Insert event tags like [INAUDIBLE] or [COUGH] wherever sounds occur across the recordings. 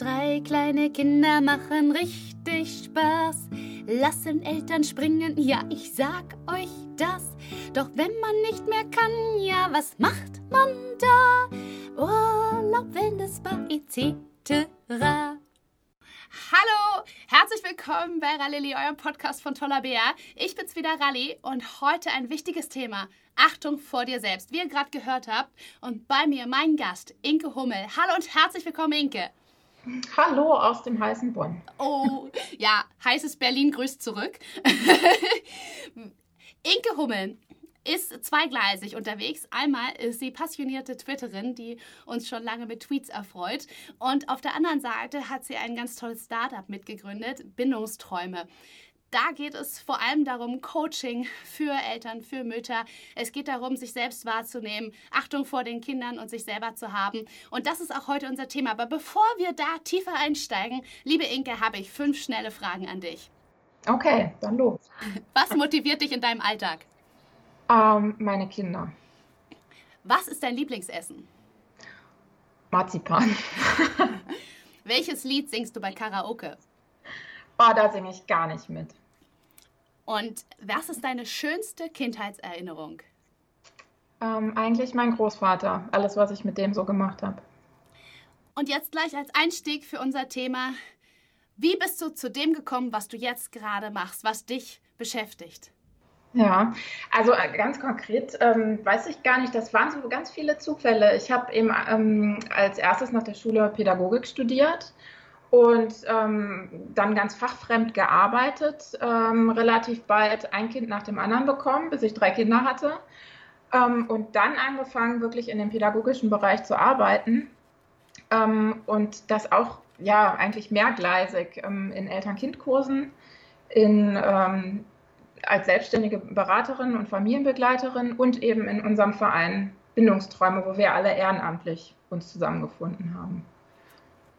Drei kleine Kinder machen richtig Spaß. Lassen Eltern springen, ja, ich sag euch das. Doch wenn man nicht mehr kann, ja, was macht man da? Urlaub, Wellnessbar, etc. Hallo, herzlich willkommen bei Rallye, eurem Podcast von Toller Bär. Ich bin's wieder Rallye und heute ein wichtiges Thema. Achtung vor dir selbst, wie ihr gerade gehört habt. Und bei mir mein Gast, Inke Hummel. Hallo und herzlich willkommen, Inke. Hallo aus dem heißen Bonn. Oh, ja, heißes Berlin grüßt zurück. [LAUGHS] Inke Hummel ist zweigleisig unterwegs. Einmal ist sie passionierte Twitterin, die uns schon lange mit Tweets erfreut. Und auf der anderen Seite hat sie ein ganz tolles Startup mitgegründet, Bindungsträume. Da geht es vor allem darum, Coaching für Eltern, für Mütter. Es geht darum, sich selbst wahrzunehmen, Achtung vor den Kindern und sich selber zu haben. Und das ist auch heute unser Thema. Aber bevor wir da tiefer einsteigen, liebe Inke, habe ich fünf schnelle Fragen an dich. Okay, dann los. Was motiviert dich in deinem Alltag? Ähm, meine Kinder. Was ist dein Lieblingsessen? Marzipan. [LAUGHS] Welches Lied singst du bei Karaoke? Oh, da singe ich gar nicht mit. Und was ist deine schönste Kindheitserinnerung? Ähm, eigentlich mein Großvater. Alles, was ich mit dem so gemacht habe. Und jetzt gleich als Einstieg für unser Thema. Wie bist du zu dem gekommen, was du jetzt gerade machst, was dich beschäftigt? Ja, also äh, ganz konkret ähm, weiß ich gar nicht, das waren so ganz viele Zufälle. Ich habe eben ähm, als erstes nach der Schule Pädagogik studiert und ähm, dann ganz fachfremd gearbeitet, ähm, relativ bald ein Kind nach dem anderen bekommen, bis ich drei Kinder hatte ähm, und dann angefangen, wirklich in dem pädagogischen Bereich zu arbeiten ähm, und das auch ja eigentlich mehrgleisig ähm, in Eltern-Kind-Kursen, in ähm, als selbstständige Beraterin und Familienbegleiterin und eben in unserem Verein Bindungsträume, wo wir alle ehrenamtlich uns zusammengefunden haben.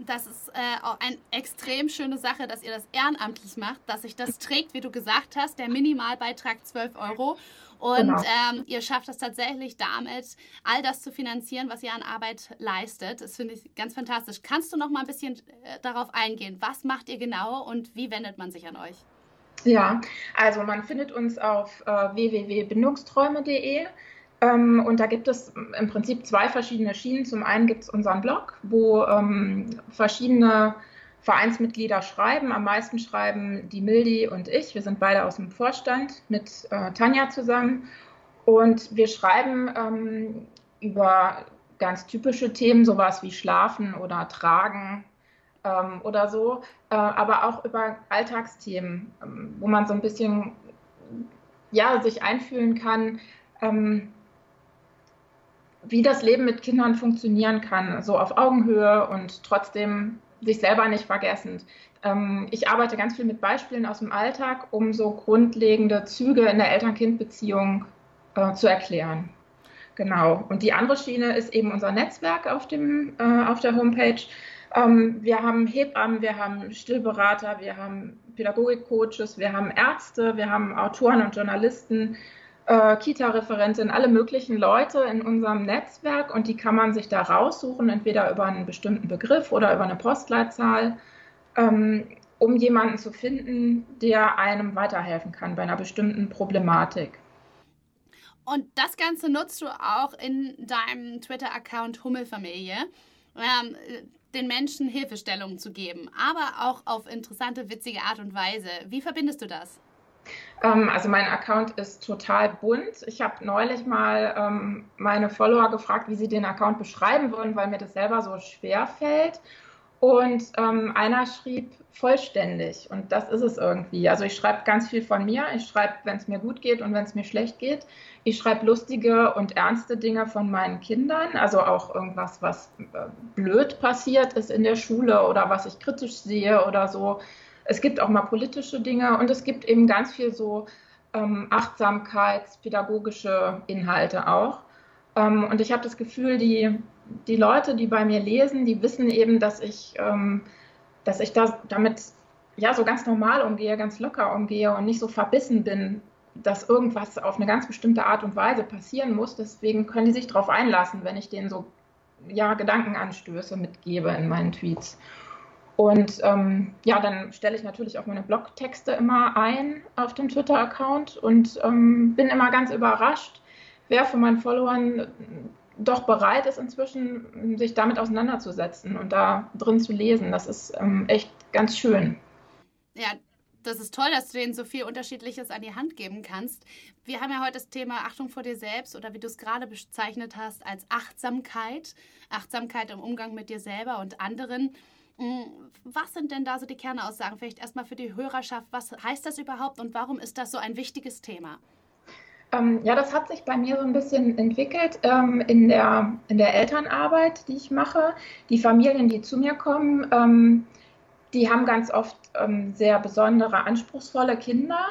Das ist äh, auch eine extrem schöne Sache, dass ihr das ehrenamtlich macht, dass sich das trägt, wie du gesagt hast, der Minimalbeitrag 12 Euro. Und genau. ähm, ihr schafft es tatsächlich damit, all das zu finanzieren, was ihr an Arbeit leistet. Das finde ich ganz fantastisch. Kannst du noch mal ein bisschen äh, darauf eingehen? Was macht ihr genau und wie wendet man sich an euch? Ja, also man findet uns auf äh, www.bindungsträume.de. Ähm, und da gibt es im Prinzip zwei verschiedene Schienen. Zum einen gibt es unseren Blog, wo ähm, verschiedene Vereinsmitglieder schreiben. Am meisten schreiben die Mildi und ich. Wir sind beide aus dem Vorstand mit äh, Tanja zusammen. Und wir schreiben ähm, über ganz typische Themen, sowas wie Schlafen oder Tragen ähm, oder so, äh, aber auch über Alltagsthemen, ähm, wo man so ein bisschen ja, sich einfühlen kann, ähm, wie das Leben mit Kindern funktionieren kann, so auf Augenhöhe und trotzdem sich selber nicht vergessend. Ähm, ich arbeite ganz viel mit Beispielen aus dem Alltag, um so grundlegende Züge in der Eltern-Kind-Beziehung äh, zu erklären. Genau. Und die andere Schiene ist eben unser Netzwerk auf, dem, äh, auf der Homepage. Ähm, wir haben Hebammen, wir haben Stillberater, wir haben Pädagogikcoaches, wir haben Ärzte, wir haben Autoren und Journalisten, äh, Kita-Referentin, alle möglichen Leute in unserem Netzwerk und die kann man sich da raussuchen, entweder über einen bestimmten Begriff oder über eine Postleitzahl, ähm, um jemanden zu finden, der einem weiterhelfen kann bei einer bestimmten Problematik. Und das Ganze nutzt du auch in deinem Twitter-Account Hummelfamilie. Ähm, den Menschen Hilfestellungen zu geben, aber auch auf interessante, witzige Art und Weise. Wie verbindest du das? Ähm, also mein Account ist total bunt. Ich habe neulich mal ähm, meine Follower gefragt, wie sie den Account beschreiben würden, weil mir das selber so schwer fällt. Und ähm, einer schrieb vollständig und das ist es irgendwie. Also ich schreibe ganz viel von mir. Ich schreibe, wenn es mir gut geht und wenn es mir schlecht geht. Ich schreibe lustige und ernste Dinge von meinen Kindern, also auch irgendwas, was äh, blöd passiert ist in der Schule oder was ich kritisch sehe oder so. Es gibt auch mal politische Dinge und es gibt eben ganz viel so ähm, achtsamkeitspädagogische Inhalte auch. Ähm, und ich habe das Gefühl, die die Leute, die bei mir lesen, die wissen eben, dass ich, ähm, dass ich da damit ja so ganz normal umgehe, ganz locker umgehe und nicht so verbissen bin, dass irgendwas auf eine ganz bestimmte Art und Weise passieren muss. Deswegen können die sich darauf einlassen, wenn ich denen so ja, Gedankenanstöße mitgebe in meinen Tweets. Und ähm, ja, dann stelle ich natürlich auch meine Blogtexte immer ein auf dem Twitter-Account und ähm, bin immer ganz überrascht, wer von meinen Followern doch bereit ist, inzwischen sich damit auseinanderzusetzen und da drin zu lesen. Das ist ähm, echt ganz schön. Ja, das ist toll, dass du denen so viel Unterschiedliches an die Hand geben kannst. Wir haben ja heute das Thema Achtung vor dir selbst oder wie du es gerade bezeichnet hast, als Achtsamkeit. Achtsamkeit im Umgang mit dir selber und anderen. Mm, was sind denn da so die Kernaussagen? Vielleicht erstmal für die Hörerschaft. Was heißt das überhaupt und warum ist das so ein wichtiges Thema? Ähm, ja, das hat sich bei mir so ein bisschen entwickelt ähm, in, der, in der Elternarbeit, die ich mache. Die Familien, die zu mir kommen, ähm, die haben ganz oft ähm, sehr besondere, anspruchsvolle Kinder.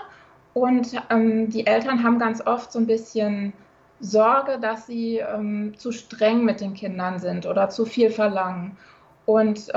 Und ähm, die Eltern haben ganz oft so ein bisschen Sorge, dass sie ähm, zu streng mit den Kindern sind oder zu viel verlangen. Und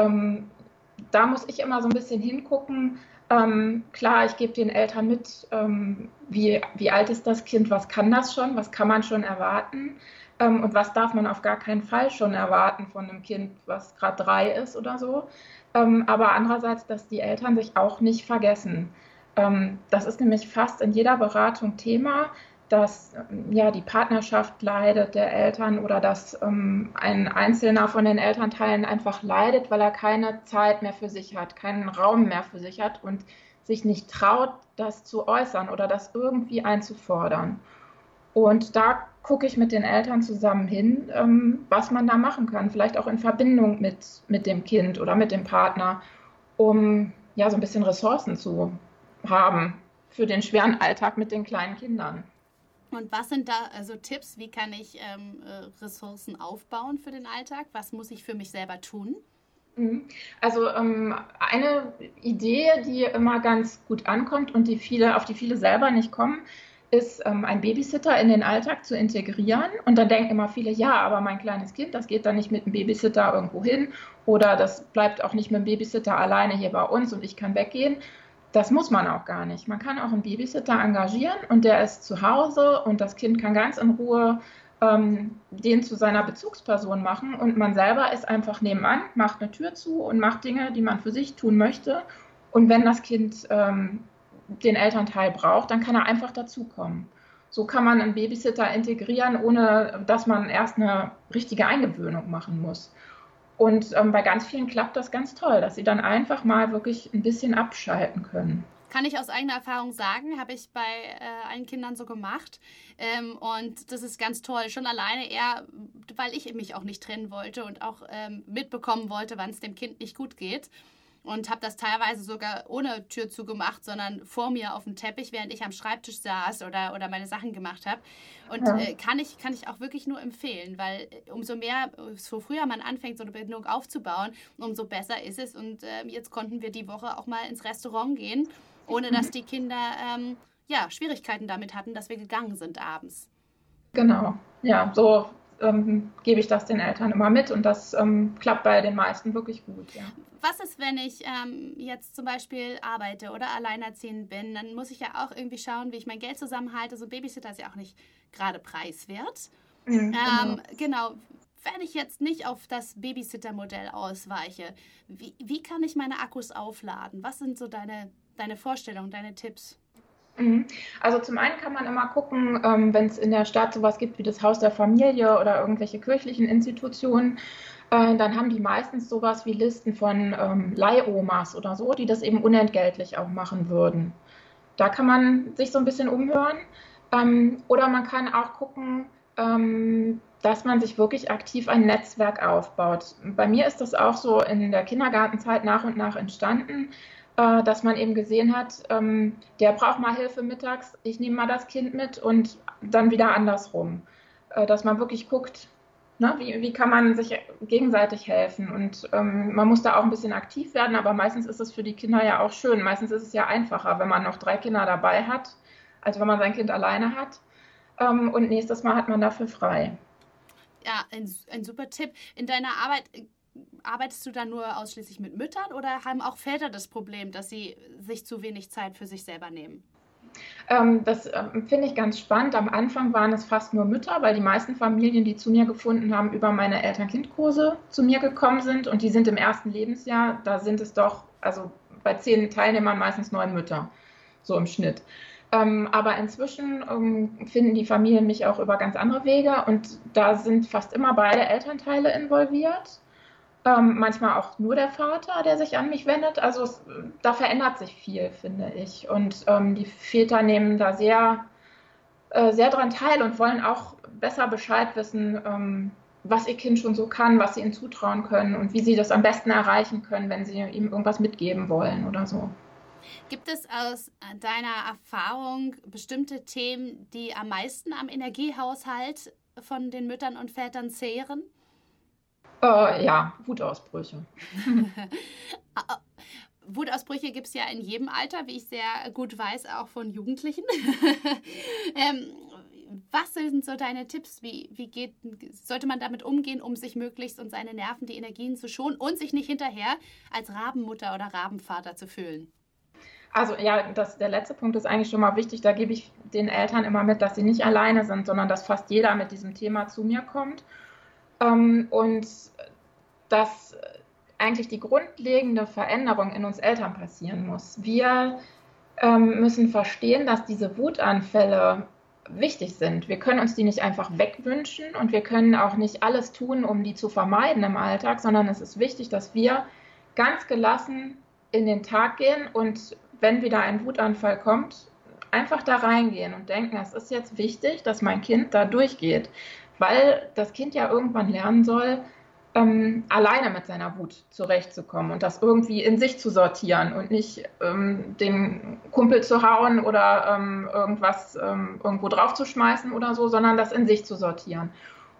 da muss ich immer so ein bisschen hingucken, ähm, klar, ich gebe den Eltern mit, ähm, wie, wie alt ist das Kind, was kann das schon, was kann man schon erwarten ähm, und was darf man auf gar keinen Fall schon erwarten von einem Kind, was gerade drei ist oder so. Ähm, aber andererseits, dass die Eltern sich auch nicht vergessen. Ähm, das ist nämlich fast in jeder Beratung Thema, dass ja, die Partnerschaft leidet der Eltern oder dass ähm, ein Einzelner von den Elternteilen einfach leidet, weil er keine Zeit mehr für sich hat, keinen Raum mehr für sich hat und sich nicht traut, das zu äußern oder das irgendwie einzufordern. Und da gucke ich mit den Eltern zusammen hin, ähm, was man da machen kann, vielleicht auch in Verbindung mit, mit dem Kind oder mit dem Partner, um ja so ein bisschen Ressourcen zu haben für den schweren Alltag mit den kleinen Kindern. Und was sind da also Tipps? Wie kann ich ähm, äh, Ressourcen aufbauen für den Alltag? Was muss ich für mich selber tun? Mhm. Also ähm, eine Idee, die immer ganz gut ankommt und die viele, auf die viele selber nicht kommen, ist, ähm, ein Babysitter in den Alltag zu integrieren. Und dann denken immer viele, ja, aber mein kleines Kind, das geht dann nicht mit einem Babysitter irgendwo hin oder das bleibt auch nicht mit dem Babysitter alleine hier bei uns und ich kann weggehen, das muss man auch gar nicht. Man kann auch einen Babysitter engagieren und der ist zu Hause und das Kind kann ganz in Ruhe ähm, den zu seiner Bezugsperson machen und man selber ist einfach nebenan, macht eine Tür zu und macht Dinge, die man für sich tun möchte. Und wenn das Kind ähm, den Elternteil braucht, dann kann er einfach dazukommen. So kann man einen Babysitter integrieren, ohne dass man erst eine richtige Eingewöhnung machen muss. Und ähm, bei ganz vielen klappt das ganz toll, dass sie dann einfach mal wirklich ein bisschen abschalten können. Kann ich aus eigener Erfahrung sagen, habe ich bei äh, allen Kindern so gemacht. Ähm, und das ist ganz toll. Schon alleine eher, weil ich mich auch nicht trennen wollte und auch ähm, mitbekommen wollte, wann es dem Kind nicht gut geht und habe das teilweise sogar ohne Tür zugemacht, sondern vor mir auf dem Teppich, während ich am Schreibtisch saß oder, oder meine Sachen gemacht habe. Und ja. äh, kann, ich, kann ich auch wirklich nur empfehlen, weil äh, umso mehr, so früher man anfängt, so eine Bindung aufzubauen, umso besser ist es. Und äh, jetzt konnten wir die Woche auch mal ins Restaurant gehen, ohne dass die Kinder ähm, ja, Schwierigkeiten damit hatten, dass wir gegangen sind abends. Genau, ja, so ähm, gebe ich das den Eltern immer mit und das ähm, klappt bei den meisten wirklich gut. Ja. Was ist, wenn ich ähm, jetzt zum Beispiel arbeite oder alleinerziehend bin? Dann muss ich ja auch irgendwie schauen, wie ich mein Geld zusammenhalte. So ein Babysitter ist ja auch nicht gerade preiswert. Mhm, genau. genau. Wenn ich jetzt nicht auf das Babysitter-Modell ausweiche, wie, wie kann ich meine Akkus aufladen? Was sind so deine, deine Vorstellungen, deine Tipps? Mhm. Also zum einen kann man immer gucken, ähm, wenn es in der Stadt sowas gibt wie das Haus der Familie oder irgendwelche kirchlichen Institutionen, äh, dann haben die meistens sowas wie Listen von ähm, Leihomas oder so, die das eben unentgeltlich auch machen würden. Da kann man sich so ein bisschen umhören. Ähm, oder man kann auch gucken, ähm, dass man sich wirklich aktiv ein Netzwerk aufbaut. Bei mir ist das auch so in der Kindergartenzeit nach und nach entstanden äh, dass man eben gesehen hat, ähm, der braucht mal Hilfe mittags, ich nehme mal das Kind mit und dann wieder andersrum. Äh, dass man wirklich guckt, ne, wie, wie kann man sich gegenseitig helfen. Und ähm, man muss da auch ein bisschen aktiv werden, aber meistens ist es für die Kinder ja auch schön. Meistens ist es ja einfacher, wenn man noch drei Kinder dabei hat, als wenn man sein Kind alleine hat. Ähm, und nächstes Mal hat man dafür frei. Ja, ein, ein super Tipp. In deiner Arbeit arbeitest du dann nur ausschließlich mit Müttern oder haben auch Väter das Problem, dass sie sich zu wenig Zeit für sich selber nehmen? Ähm, das ähm, finde ich ganz spannend. Am Anfang waren es fast nur Mütter, weil die meisten Familien, die zu mir gefunden haben, über meine Eltern-Kind-Kurse zu mir gekommen sind und die sind im ersten Lebensjahr, da sind es doch, also bei zehn Teilnehmern meistens neun Mütter, so im Schnitt. Ähm, aber inzwischen ähm, finden die Familien mich auch über ganz andere Wege und da sind fast immer beide Elternteile involviert. Ähm, manchmal auch nur der Vater, der sich an mich wendet. Also es, da verändert sich viel, finde ich. Und ähm, die Väter nehmen da sehr, äh, sehr dran teil und wollen auch besser Bescheid wissen, ähm, was ihr Kind schon so kann, was sie ihnen zutrauen können und wie sie das am besten erreichen können, wenn sie ihm irgendwas mitgeben wollen oder so. Gibt es aus deiner Erfahrung bestimmte Themen, die am meisten am Energiehaushalt von den Müttern und Vätern zehren? Äh, ja, Wutausbrüche. [LAUGHS] Wutausbrüche gibt es ja in jedem Alter, wie ich sehr gut weiß, auch von Jugendlichen. [LAUGHS] ähm, was sind so deine Tipps? Wie, wie geht, sollte man damit umgehen, um sich möglichst und seine Nerven, die Energien zu schonen und sich nicht hinterher als Rabenmutter oder Rabenvater zu fühlen? Also ja, das, der letzte Punkt ist eigentlich schon mal wichtig. Da gebe ich den Eltern immer mit, dass sie nicht alleine sind, sondern dass fast jeder mit diesem Thema zu mir kommt ähm, und dass eigentlich die grundlegende Veränderung in uns Eltern passieren muss. Wir ähm, müssen verstehen, dass diese Wutanfälle wichtig sind. Wir können uns die nicht einfach wegwünschen und wir können auch nicht alles tun, um die zu vermeiden im Alltag, sondern es ist wichtig, dass wir ganz gelassen in den Tag gehen und wenn wieder ein Wutanfall kommt, einfach da reingehen und denken, es ist jetzt wichtig, dass mein Kind da durchgeht weil das Kind ja irgendwann lernen soll, ähm, alleine mit seiner Wut zurechtzukommen und das irgendwie in sich zu sortieren und nicht ähm, den Kumpel zu hauen oder ähm, irgendwas ähm, irgendwo draufzuschmeißen oder so, sondern das in sich zu sortieren.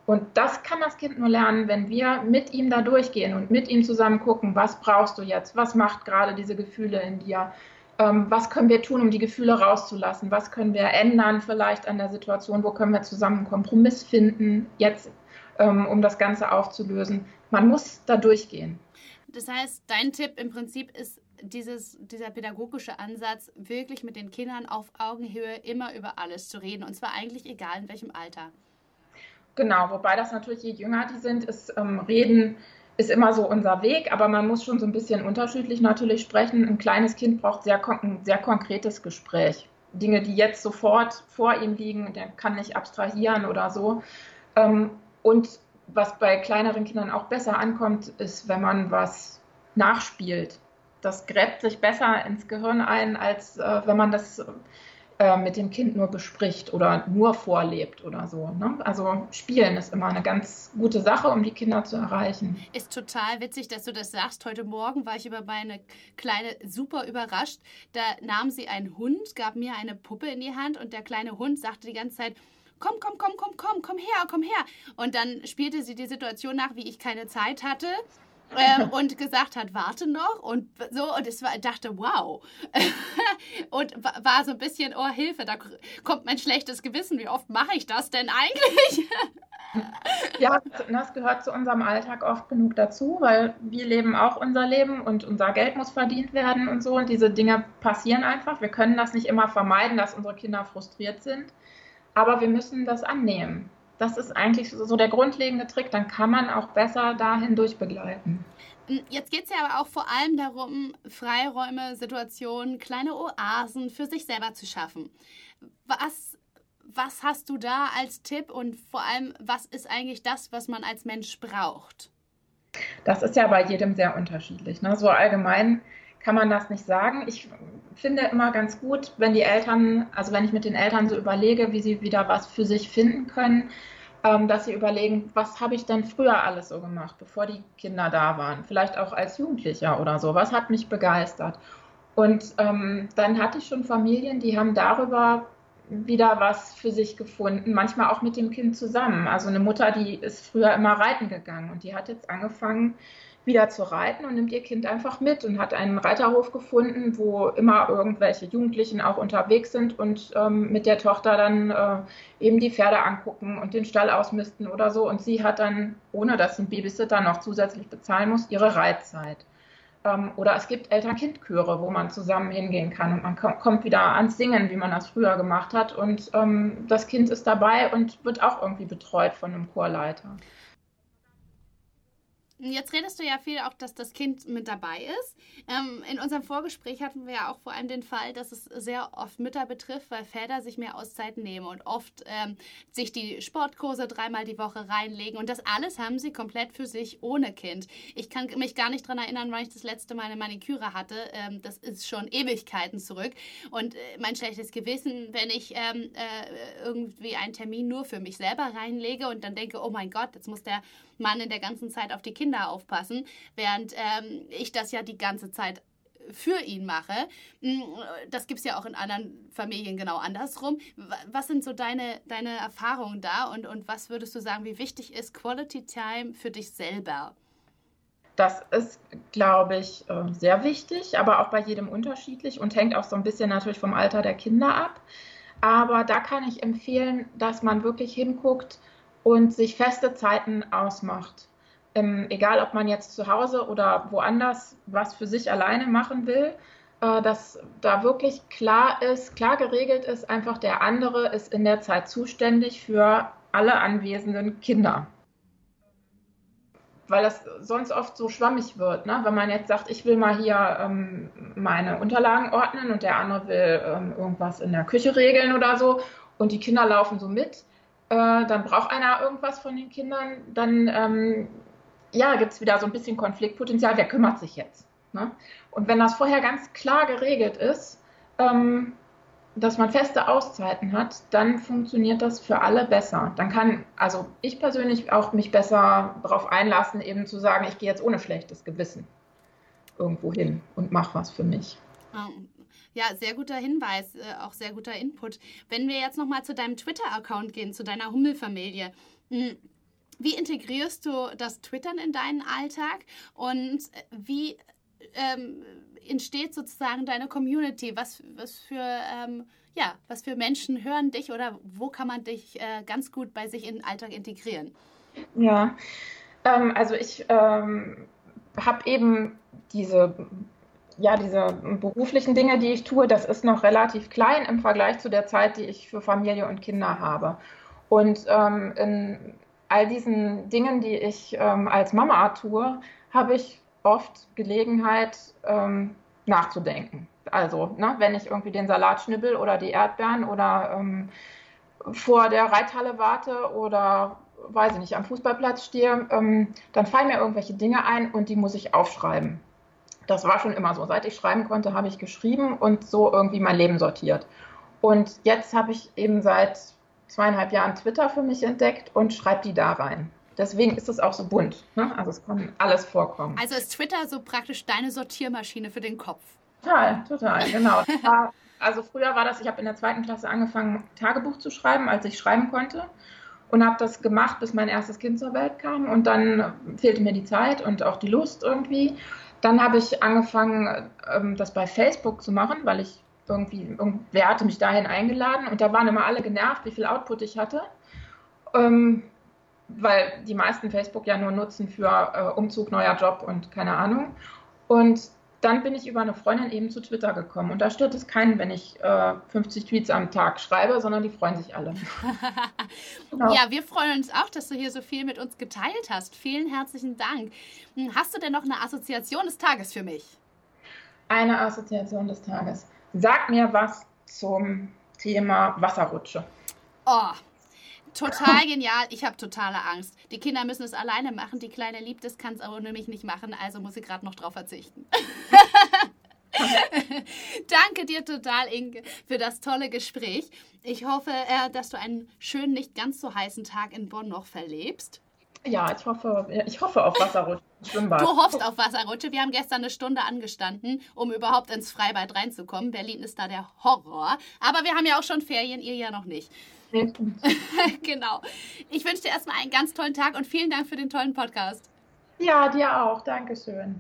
Und das kann das Kind nur lernen, wenn wir mit ihm da durchgehen und mit ihm zusammen gucken, was brauchst du jetzt, was macht gerade diese Gefühle in dir, was können wir tun, um die Gefühle rauszulassen? Was können wir ändern vielleicht an der Situation? Wo können wir zusammen einen Kompromiss finden, jetzt, ähm, um das Ganze aufzulösen? Man muss da durchgehen. Das heißt, dein Tipp im Prinzip ist dieses, dieser pädagogische Ansatz, wirklich mit den Kindern auf Augenhöhe immer über alles zu reden. Und zwar eigentlich egal in welchem Alter. Genau, wobei das natürlich, je jünger die sind, ist ähm, Reden ist immer so unser Weg, aber man muss schon so ein bisschen unterschiedlich natürlich sprechen. Ein kleines Kind braucht sehr, ein sehr konkretes Gespräch. Dinge, die jetzt sofort vor ihm liegen, der kann nicht abstrahieren oder so. Ähm, und was bei kleineren Kindern auch besser ankommt, ist, wenn man was nachspielt. Das gräbt sich besser ins Gehirn ein, als äh, wenn man das äh, mit dem Kind nur bespricht oder nur vorlebt oder so. Ne? Also Spielen ist immer eine ganz gute Sache, um die Kinder zu erreichen. Ist total witzig, dass du das sagst. Heute Morgen war ich über meine Kleine super überrascht. Da nahm sie einen Hund, gab mir eine Puppe in die Hand und der kleine Hund sagte die ganze Zeit, komm, komm, komm, komm, komm, komm her, komm her. Und dann spielte sie die Situation nach, wie ich keine Zeit hatte ähm, [LAUGHS] und gesagt hat, warte noch und so und war, dachte, wow. [LAUGHS] und war so ein bisschen, oh Hilfe, da kommt mein schlechtes Gewissen. Wie oft mache ich das denn eigentlich? [LAUGHS] ja, das gehört zu unserem Alltag oft genug dazu, weil wir leben auch unser Leben und unser Geld muss verdient werden und so und diese Dinge passieren einfach. Wir können das nicht immer vermeiden, dass unsere Kinder frustriert sind, aber wir müssen das annehmen das ist eigentlich so der grundlegende Trick. Dann kann man auch besser dahin durchbegleiten. Hm, jetzt geht es ja aber auch vor allem darum, Freiräume, Situationen, kleine Oasen für sich selber zu schaffen. Was, was hast du da als Tipp und vor allem, was ist eigentlich das, was man als Mensch braucht? Das ist ja bei jedem sehr unterschiedlich. Ne? So allgemein kann man das nicht sagen. Ich finde immer ganz gut, wenn die Eltern, also wenn ich mit den Eltern so überlege, wie sie wieder was für sich finden können, ähm, dass sie überlegen, was habe ich denn früher alles so gemacht, bevor die Kinder da waren, vielleicht auch als Jugendlicher oder so, was hat mich begeistert. Und ähm, dann hatte ich schon Familien, die haben darüber wieder was für sich gefunden, manchmal auch mit dem Kind zusammen. Also eine Mutter, die ist früher immer reiten gegangen und die hat jetzt angefangen, wieder zu reiten und nimmt ihr Kind einfach mit und hat einen Reiterhof gefunden, wo immer irgendwelche Jugendlichen auch unterwegs sind und ähm, mit der Tochter dann äh, eben die Pferde angucken und den Stall ausmisten oder so. Und sie hat dann, ohne dass ein Babysitter noch zusätzlich bezahlen muss, ihre Reitzeit. Ähm, oder es gibt Eltern-Kind-Chöre, wo man zusammen hingehen kann und man kommt wieder ans Singen, wie man das früher gemacht hat. Und ähm, das Kind ist dabei und wird auch irgendwie betreut von einem Chorleiter. Jetzt redest du ja viel auch, dass das Kind mit dabei ist. Ähm, in unserem Vorgespräch hatten wir ja auch vor allem den Fall, dass es sehr oft Mütter betrifft, weil Väter sich mehr Auszeit nehmen und oft ähm, sich die Sportkurse dreimal die Woche reinlegen. Und das alles haben sie komplett für sich ohne Kind. Ich kann mich gar nicht daran erinnern, wann ich das letzte Mal eine Maniküre hatte. Ähm, das ist schon Ewigkeiten zurück. Und äh, mein schlechtes Gewissen, wenn ich ähm, äh, irgendwie einen Termin nur für mich selber reinlege und dann denke, oh mein Gott, jetzt muss der Mann in der ganzen Zeit auf die Kinder aufpassen, während ähm, ich das ja die ganze Zeit für ihn mache. Hm, das gibt es ja auch in anderen Familien genau andersrum. Was sind so deine, deine Erfahrungen da und, und was würdest du sagen, wie wichtig ist Quality Time für dich selber? Das ist, glaube ich, ähm, sehr wichtig, aber auch bei jedem unterschiedlich und hängt auch so ein bisschen natürlich vom Alter der Kinder ab. Aber da kann ich empfehlen, dass man wirklich hinguckt, und sich feste Zeiten ausmacht. Ähm, egal, ob man jetzt zu Hause oder woanders was für sich alleine machen will, äh, dass da wirklich klar ist, klar geregelt ist, einfach der andere ist in der Zeit zuständig für alle anwesenden Kinder. Weil das sonst oft so schwammig wird, ne? wenn man jetzt sagt, ich will mal hier ähm, meine Unterlagen ordnen und der andere will ähm, irgendwas in der Küche regeln oder so und die Kinder laufen so mit äh, dann braucht einer irgendwas von den Kindern, dann ähm, ja, gibt es wieder so ein bisschen Konfliktpotenzial, wer kümmert sich jetzt? Ne? Und wenn das vorher ganz klar geregelt ist, ähm, dass man feste Auszeiten hat, dann funktioniert das für alle besser. Dann kann also ich persönlich auch mich besser darauf einlassen, eben zu sagen, ich gehe jetzt ohne schlechtes Gewissen irgendwo hin und mache was für mich. Ja, sehr guter Hinweis, äh, auch sehr guter Input. Wenn wir jetzt nochmal zu deinem Twitter-Account gehen, zu deiner Hummelfamilie. Hm, wie integrierst du das Twittern in deinen Alltag und wie ähm, entsteht sozusagen deine Community? Was, was, für, ähm, ja, was für Menschen hören dich oder wo kann man dich äh, ganz gut bei sich in den Alltag integrieren? Ja, ähm, also ich ähm, habe eben diese ja, diese beruflichen Dinge, die ich tue, das ist noch relativ klein im Vergleich zu der Zeit, die ich für Familie und Kinder habe. Und ähm, in all diesen Dingen, die ich ähm, als Mama tue, habe ich oft Gelegenheit ähm, nachzudenken. Also, ne, wenn ich irgendwie den Salat schnibbel oder die Erdbeeren oder ähm, vor der Reithalle warte oder weiß ich nicht, am Fußballplatz stehe, ähm, dann fallen mir irgendwelche Dinge ein und die muss ich aufschreiben. Das war schon immer so. Seit ich schreiben konnte, habe ich geschrieben und so irgendwie mein Leben sortiert. Und jetzt habe ich eben seit zweieinhalb Jahren Twitter für mich entdeckt und schreibe die da rein. Deswegen ist es auch so bunt. Ne? Also es kann alles vorkommen. Also ist Twitter so praktisch deine Sortiermaschine für den Kopf? Total, total, genau. also früher war das, ich habe in der zweiten Klasse angefangen, Tagebuch zu schreiben, als ich schreiben konnte. Und habe das gemacht, bis mein erstes Kind zur Welt kam. Und dann fehlte mir die Zeit und auch die Lust irgendwie. Dann habe ich angefangen, ähm, das bei Facebook zu machen, weil ich irgendwie, irgendwer hatte mich dahin eingeladen und da waren immer alle genervt, wie viel Output ich hatte. Ähm, weil die meisten Facebook ja nur nutzen für äh, Umzug, neuer Job und keine Ahnung. Und dann bin ich über eine Freundin eben zu Twitter gekommen. Und da stört es keinen, wenn ich äh, 50 Tweets am Tag schreibe, sondern die freuen sich alle. [LAUGHS] genau. Ja, wir freuen uns auch, dass du hier so viel mit uns geteilt hast. Vielen herzlichen Dank. Hm, hast du denn noch eine Assoziation des Tages für mich? Eine Assoziation des Tages. Sag mir was zum Thema Wasserrutsche. Oh, Total genial. Ich habe totale Angst. Die Kinder müssen es alleine machen. Die Kleine liebt es, kann es aber nämlich nicht machen. Also muss sie gerade noch drauf verzichten. [LAUGHS] Danke dir total, Inge, für das tolle Gespräch. Ich hoffe, äh, dass du einen schönen, nicht ganz so heißen Tag in Bonn noch verlebst. Ja, ich hoffe, ich hoffe auf Wasserrutsche. Schwimmbad. Du hoffst auf Wasserrutsche. Wir haben gestern eine Stunde angestanden, um überhaupt ins Freibad reinzukommen. Berlin ist da der Horror. Aber wir haben ja auch schon Ferien, ihr ja noch nicht. [LAUGHS] genau. Ich wünsche dir erstmal einen ganz tollen Tag und vielen Dank für den tollen Podcast. Ja, dir auch. Dankeschön.